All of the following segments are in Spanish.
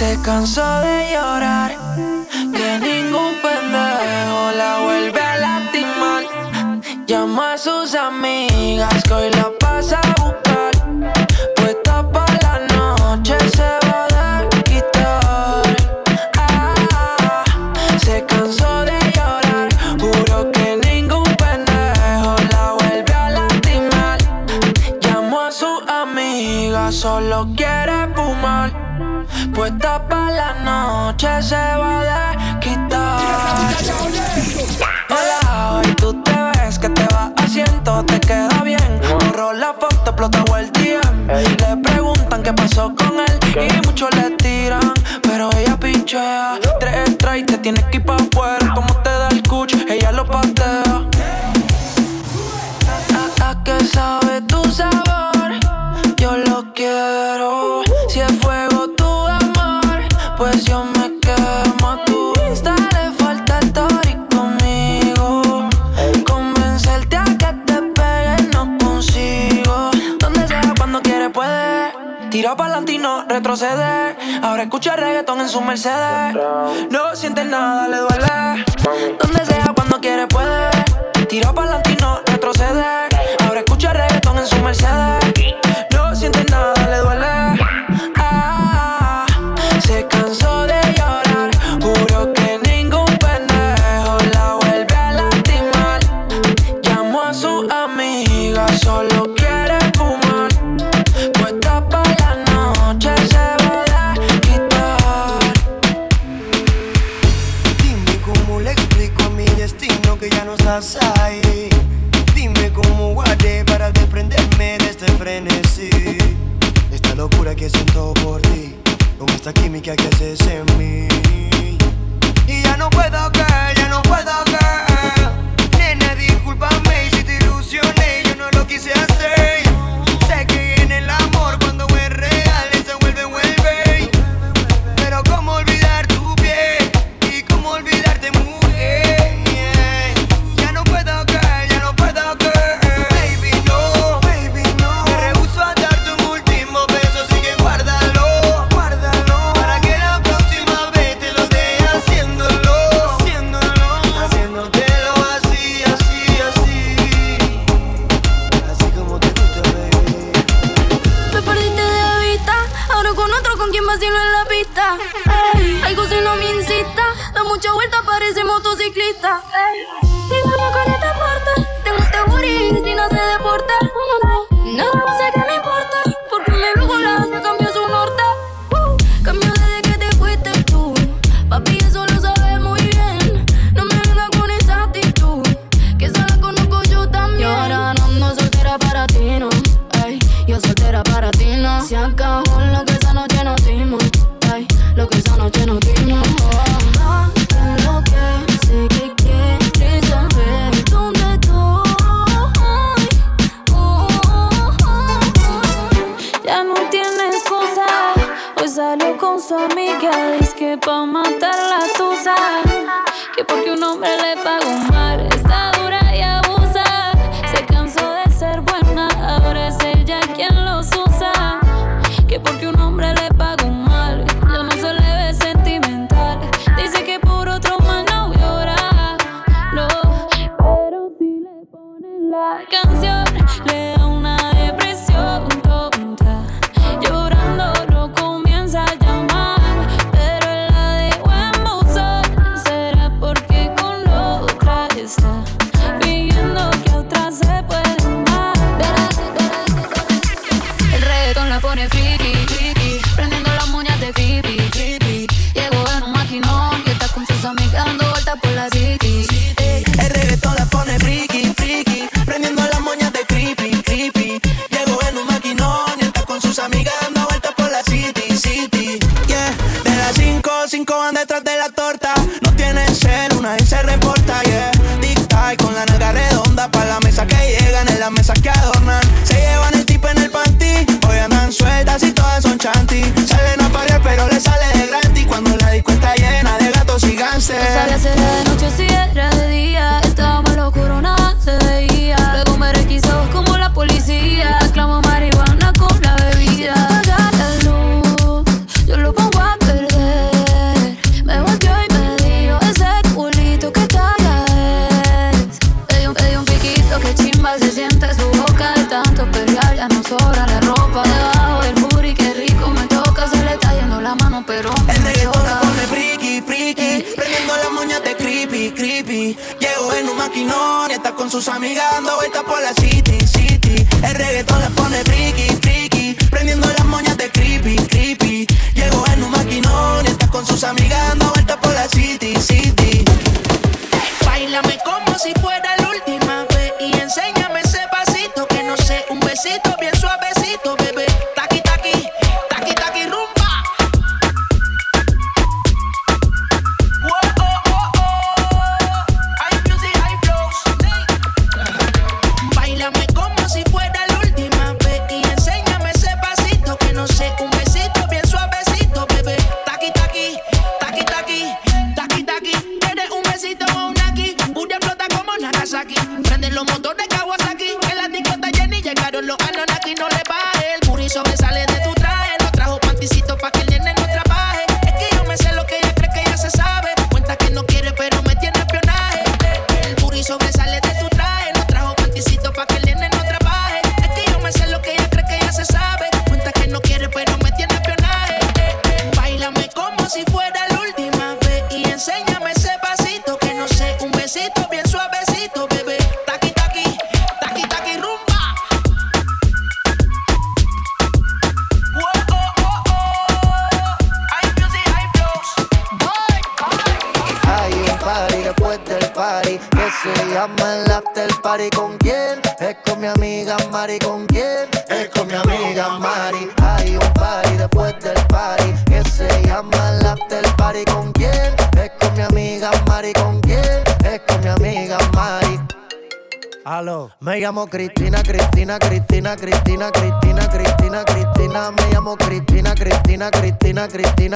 se cansó de llorar, que ningún pendejo la vuelve a lastimar. Llama a sus amigas que hoy la pasa un noche se va de quitar. Hola, hoy tú te ves que te va haciendo, te queda bien. Borró la foto, explota el día. Le preguntan qué pasó con él y muchos le tiran, pero ella pinchea. Tres strikes, te tienes que ir pa' afuera no retroceder. Ahora escucha reggaetón en su Mercedes. No siente nada, le duele. Donde sea, cuando quiere, puede. Tiro para adelante y no retroceder. Ahora escucha reggaetón en su Mercedes. No siente nada. que hay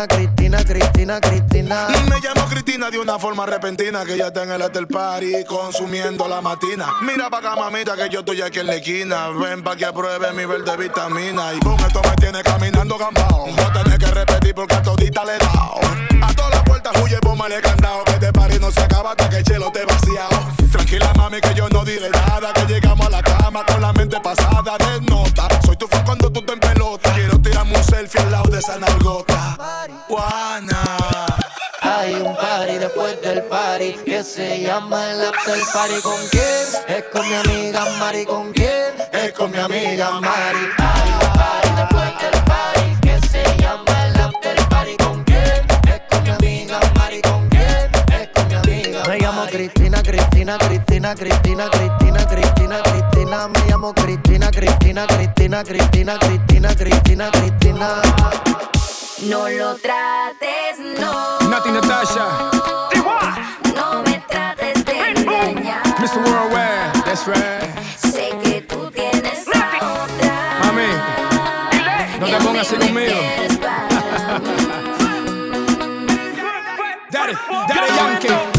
Cristina, Cristina, Cristina, Me llamo Cristina de una forma repentina que ya está en el hotel party consumiendo la matina. Mira pa' acá, mamita, que yo estoy aquí en la esquina. Ven pa' que apruebe mi verde vitamina. Y con esto me tiene caminando gambao. No tenés que repetir porque a todita le he dao. A todas las puertas huye, bomba le candado. Que este party no se acaba hasta que el chelo te vaciado. Tranquila, mami, que yo no diré nada. Que llegamos a la cama con la mente pasada de nota. Soy tu fan cuando tú te en pelota. Quiero tirarme un selfie al lado de esa nalgota. después del party que se llama el after party. ¿Con quién? Es con mi amiga Mari. ¿Con quién? Es con mi amiga Mari. Party, party después del party que se llama el after party. ¿Con quién? Es con mi amiga Mari. ¿Con quién? Es con mi amiga Mari. Me llamo Cristina, Cristina, Cristina, Cristina, Cristina, Cristina, Cristina. Me llamo Cristina, Cristina, Cristina, Cristina, Cristina, Cristina, Cristina. No lo trates, no. Nati Natasha. No me trates de engañar. Mr. Worldwide, that's right. Sé que tú tienes a otra. Mami, no te pongas así conmigo. Daddy, Daddy Yankee.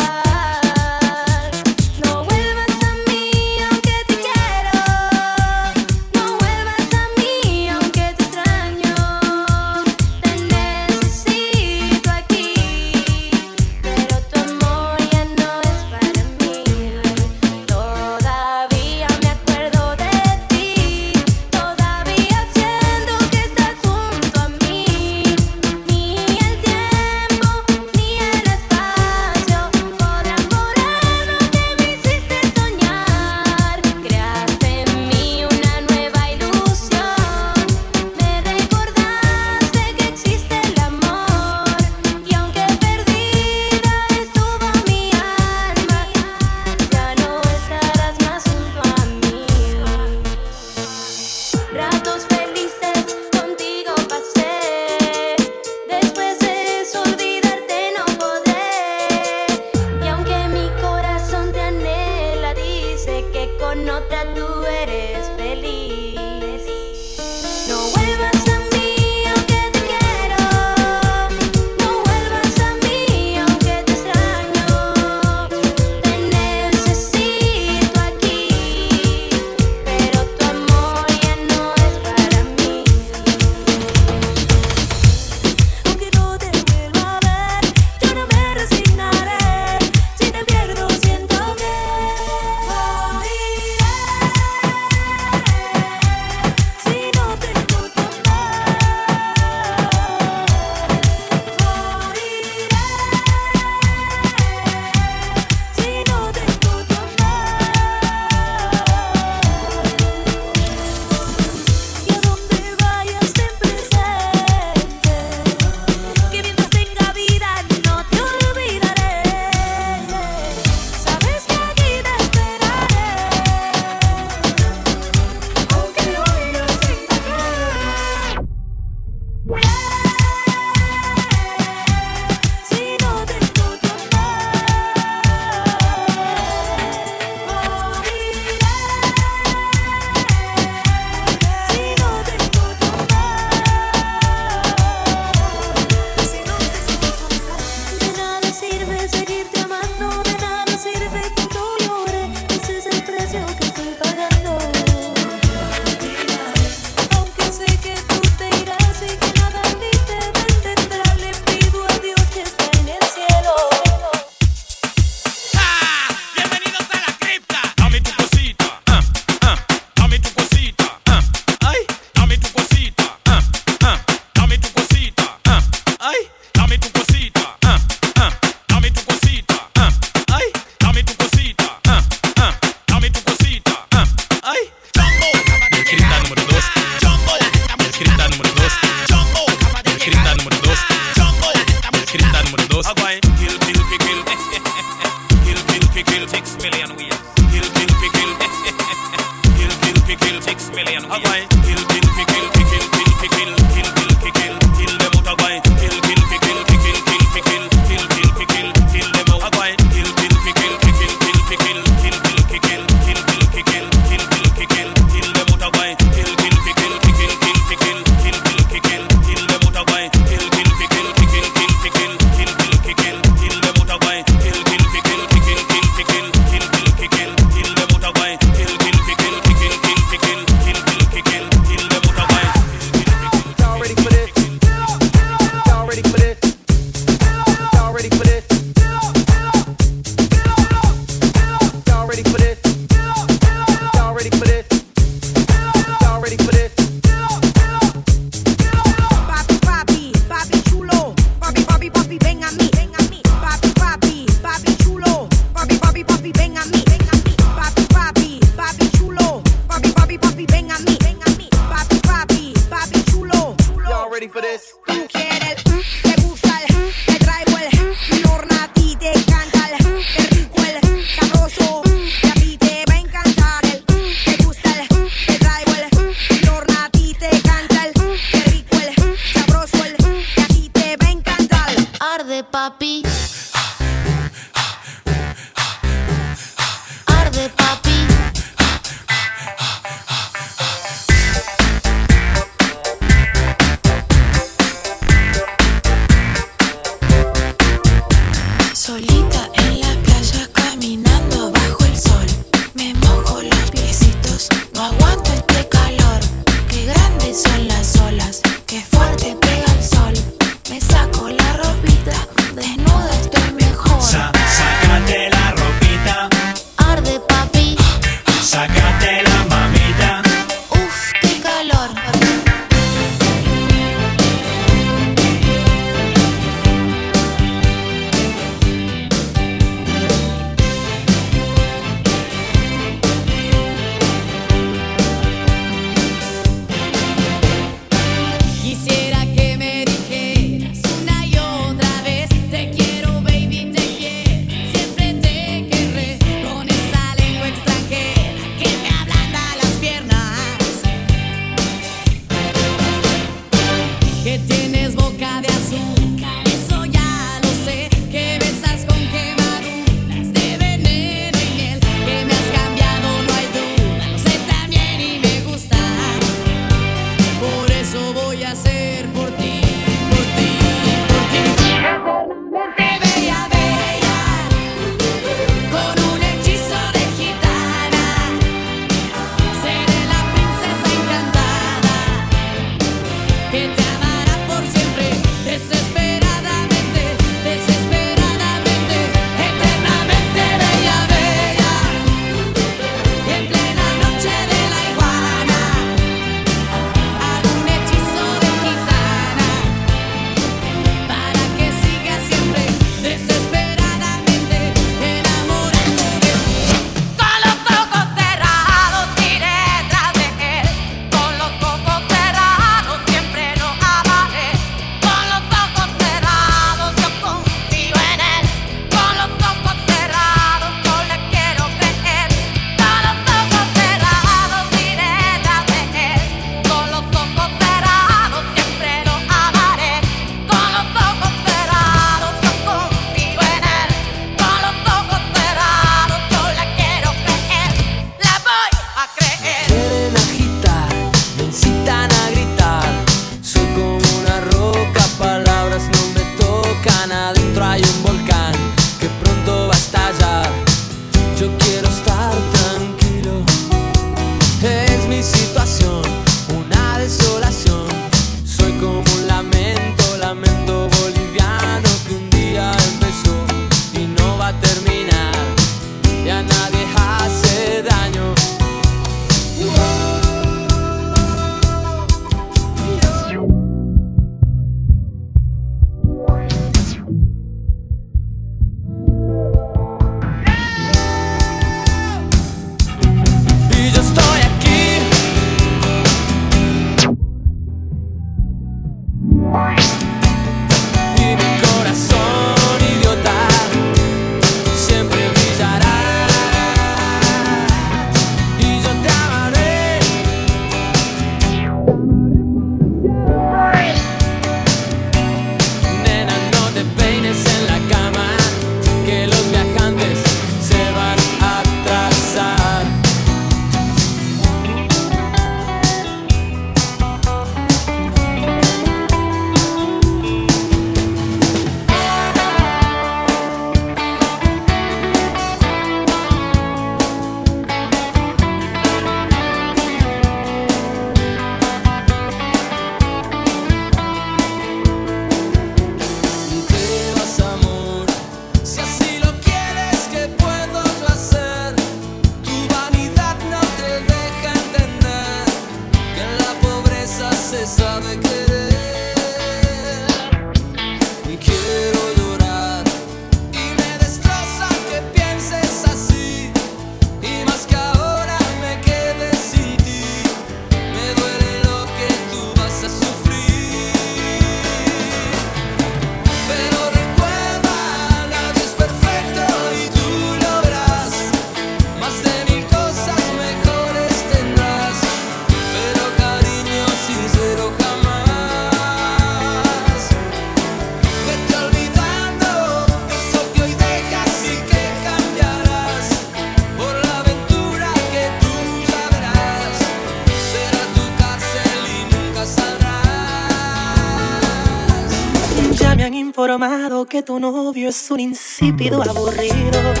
un insípido aburrido.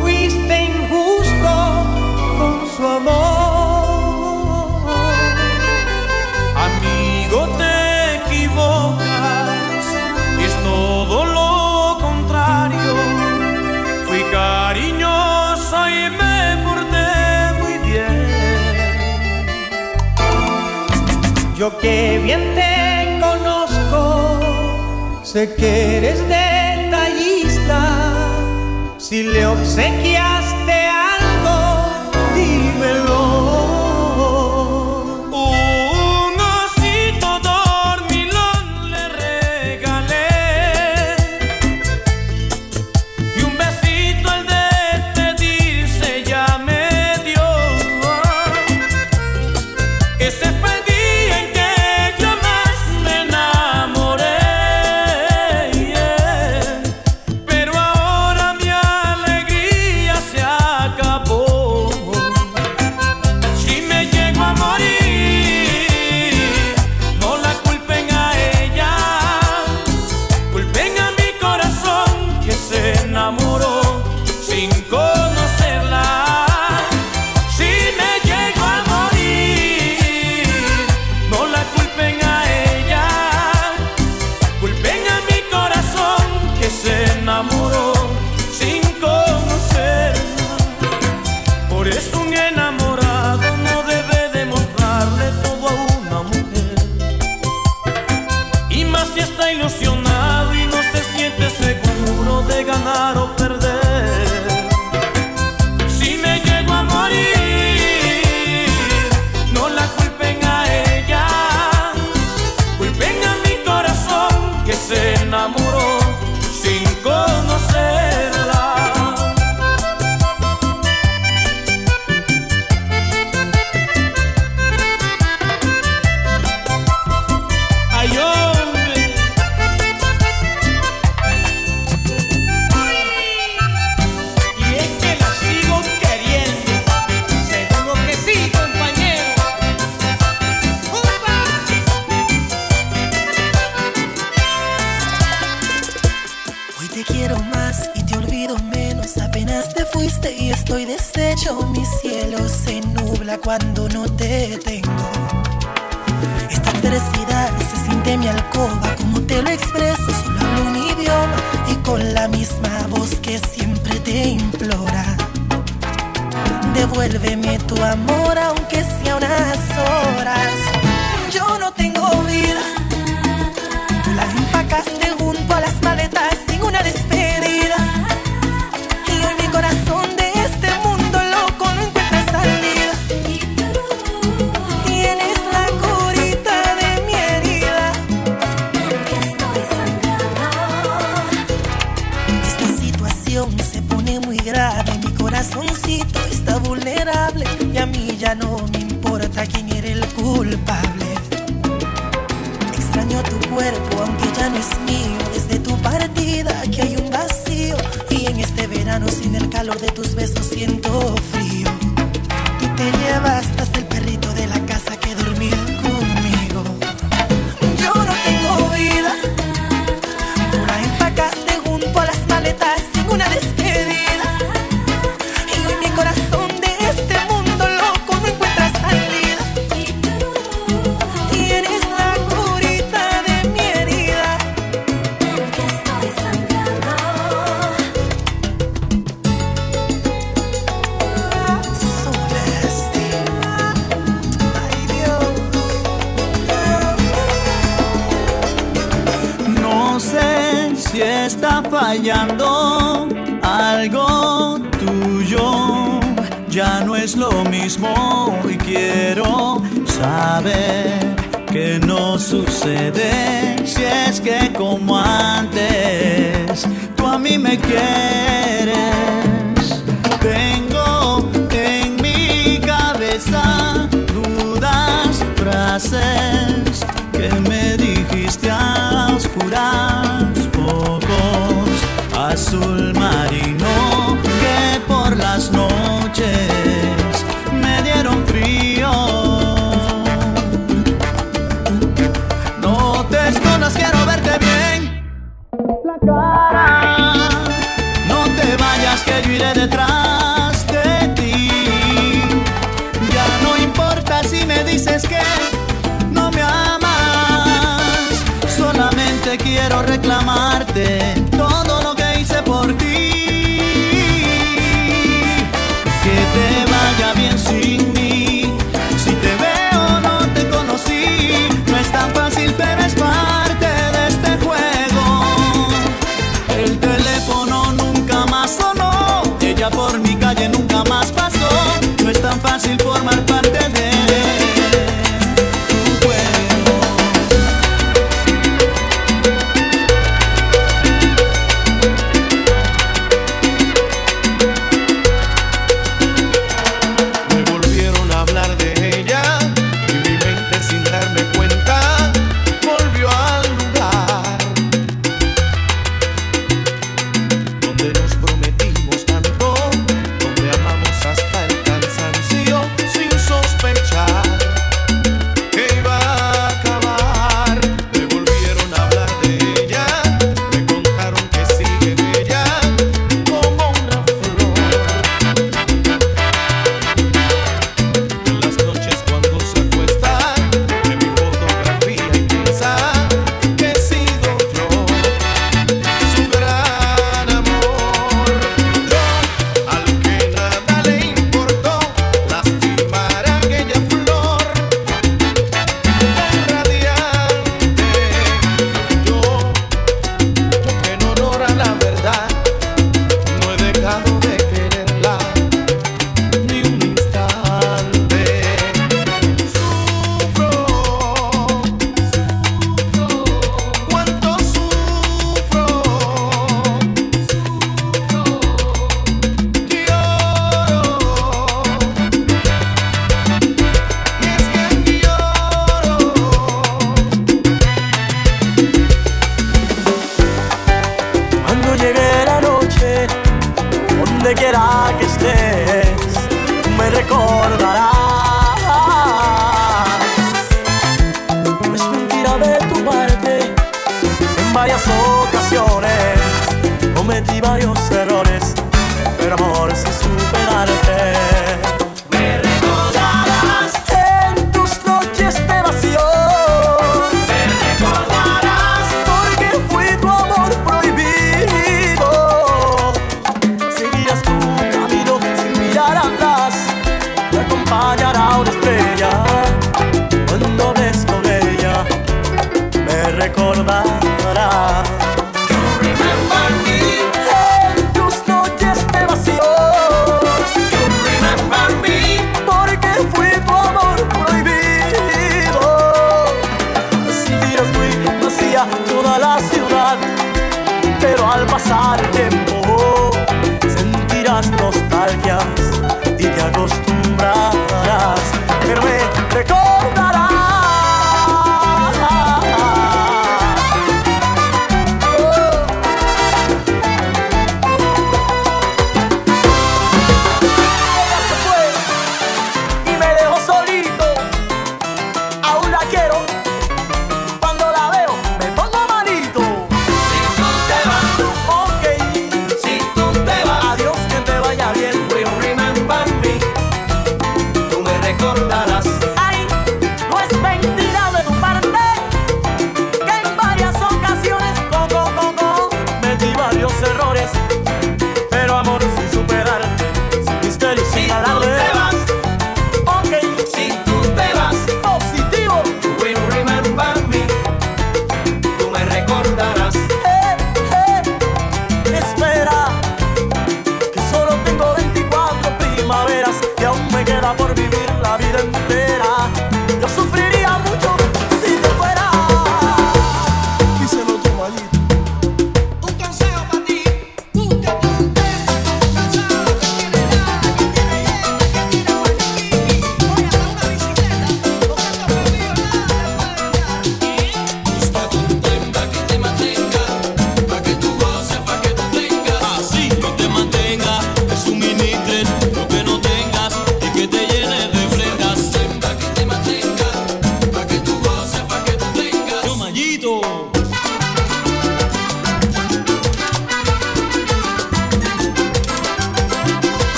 fuiste injusto con su amor. Amigo, te equivocas, es todo lo contrario. Fui cariñoso y me porté muy bien. Yo que bien te conozco, sé que eres de te lhe.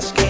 Más que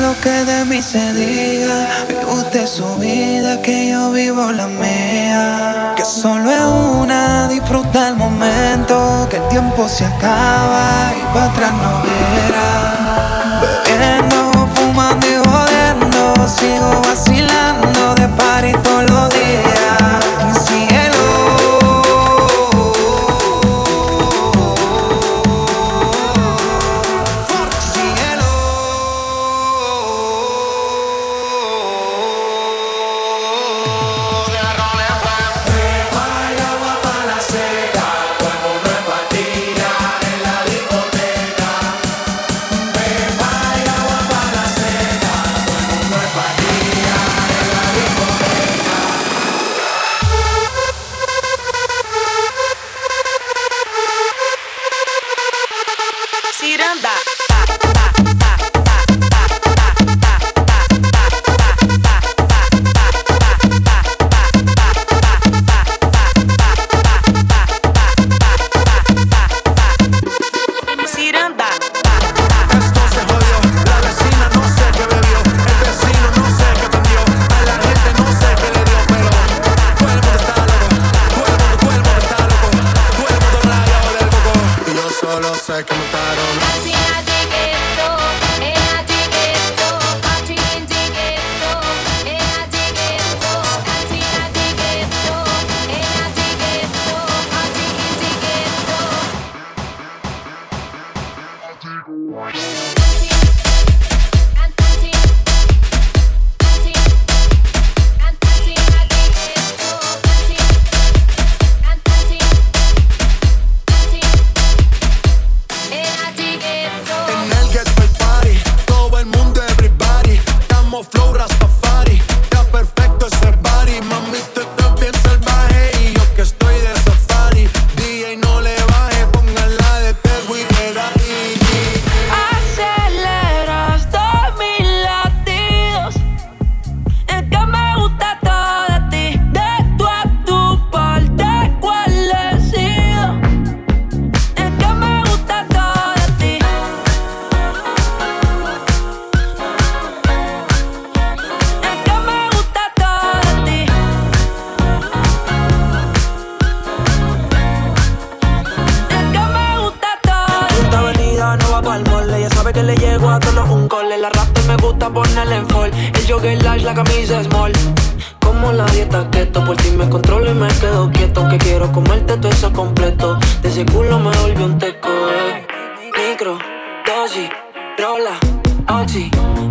lo que de mí se diga. Vive usted su vida, que yo vivo la mía. Que solo es una, disfruta el momento. Que el tiempo se acaba y para atrás no verá. Bebiendo, fumando y jodiendo, sigo así.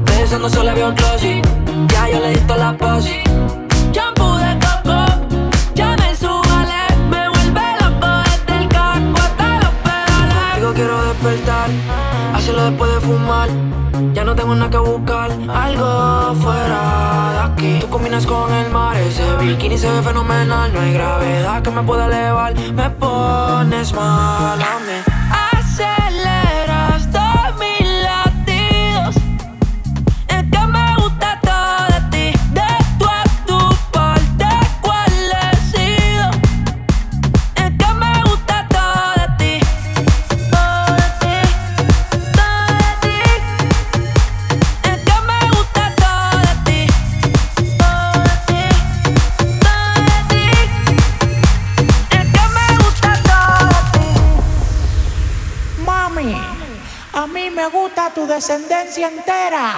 Besando solo veo un closet. Ya yo le di la posi. Shampoo de coco. Ya me subale. Me vuelve loco desde el casco hasta los pedales. Digo quiero despertar. Hacerlo después de fumar. Ya no tengo nada que buscar. Algo fuera de aquí. Tú combinas con el mar. Ese bikini se ve fenomenal. No hay gravedad que me pueda elevar. Me pones mal a mí. Descendencia entera.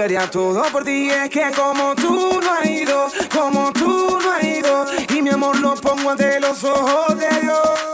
cambiaría todo por ti. Es que como tú no has ido, como tú no has ido, y mi amor lo pongo ante los ojos de Dios.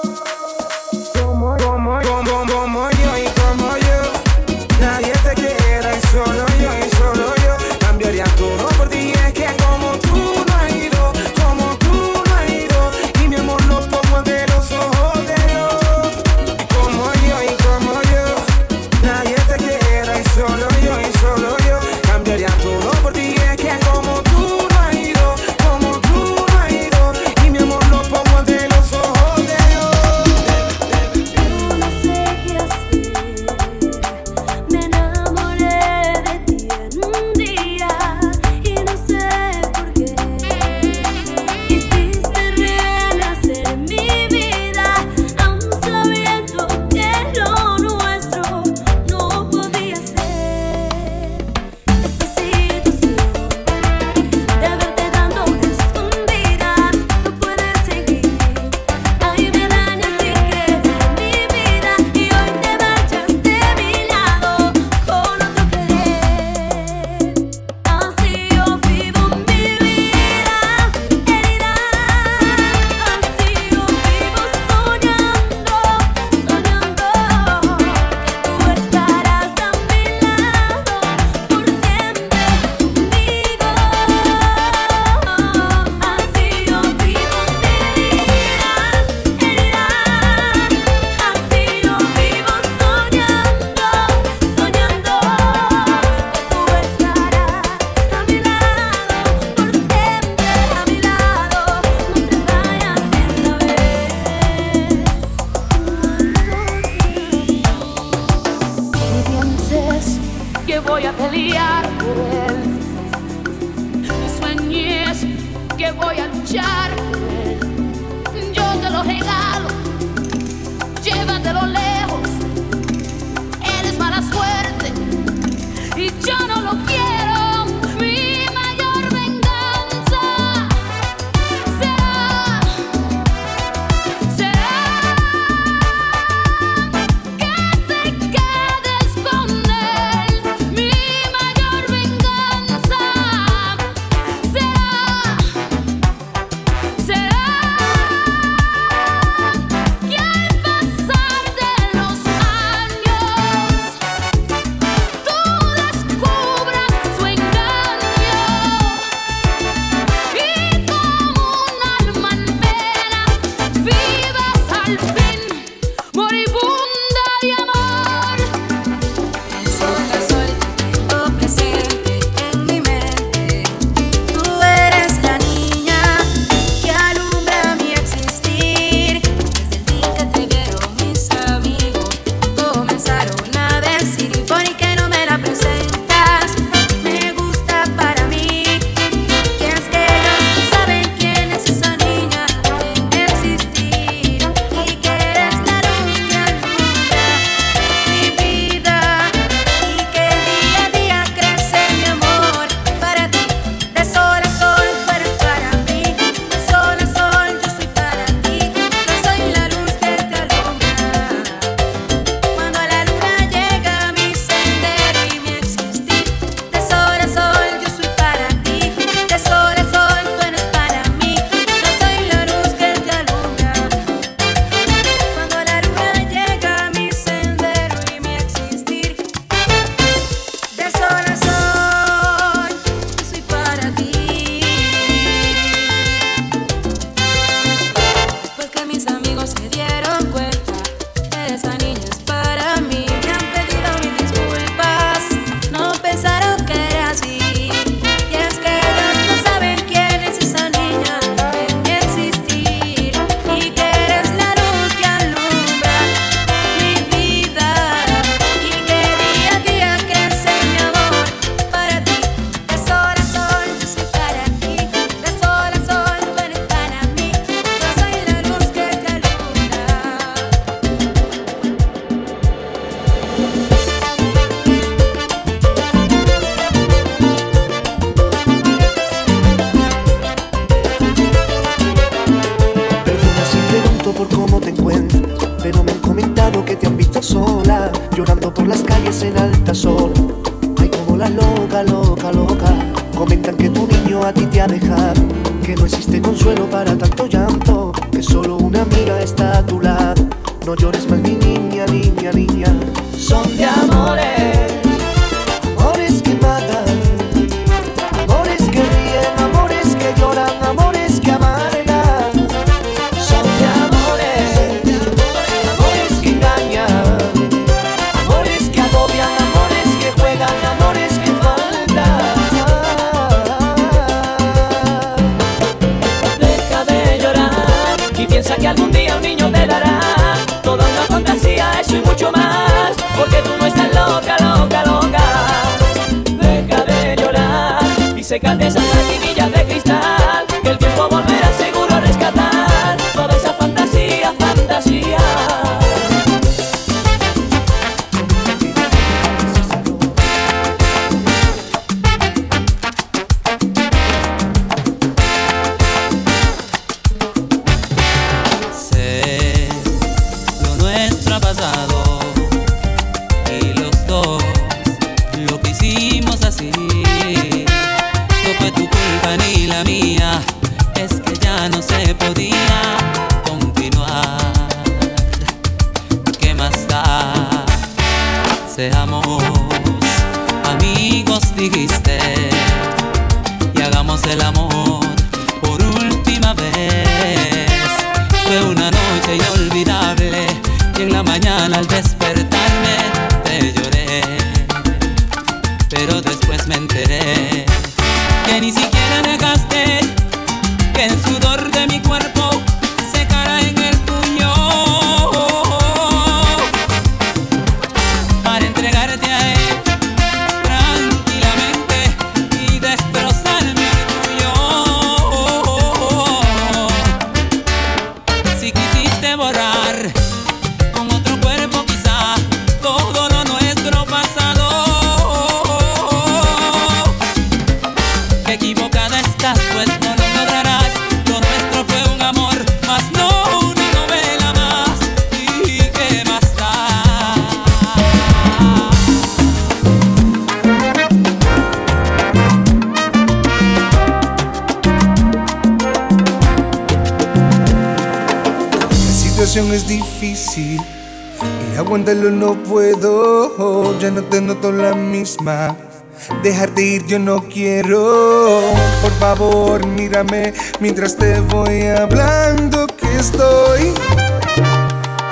quiero. Por favor, mírame mientras te voy hablando que estoy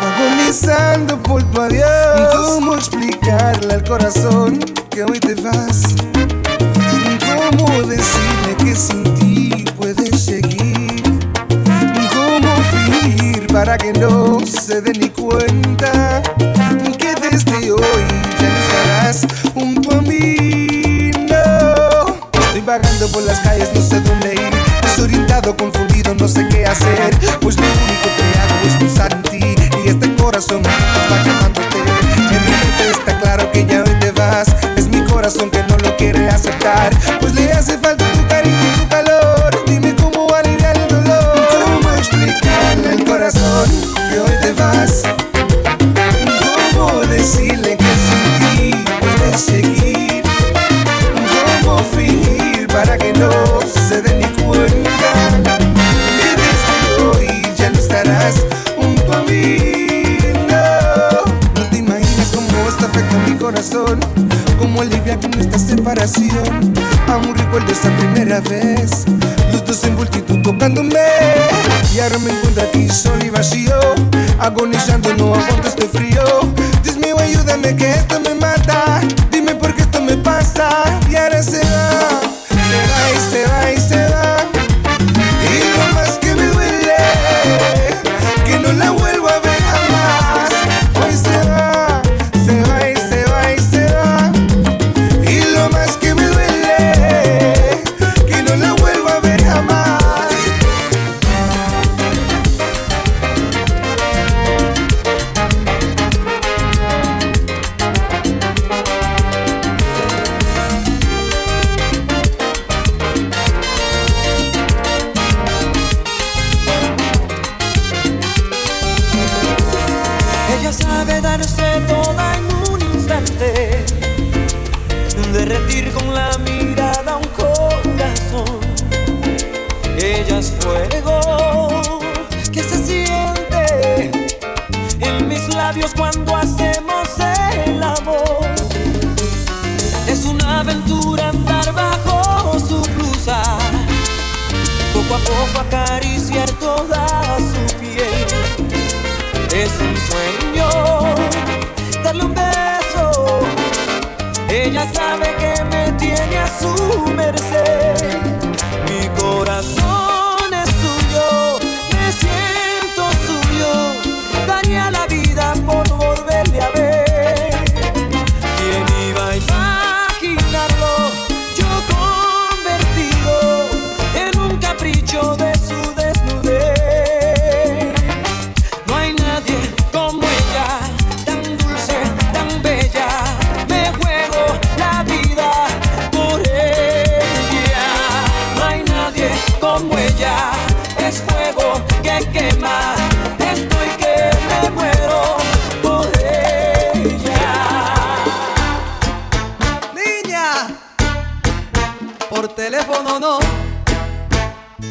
agonizando por tu adiós. ¿Cómo explicarle al corazón? confundido, no sé qué hacer. Pues lo único que hago es pensar en ti y este corazón.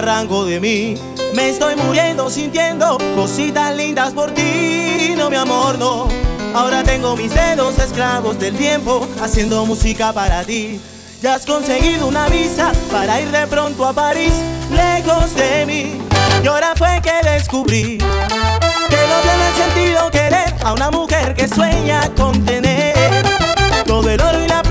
rango de mí. Me estoy muriendo sintiendo cositas lindas por ti, no mi amor, no. Ahora tengo mis dedos esclavos del tiempo haciendo música para ti. Ya has conseguido una visa para ir de pronto a París, lejos de mí. Y ahora fue que descubrí que no tiene sentido querer a una mujer que sueña con tener todo el oro y la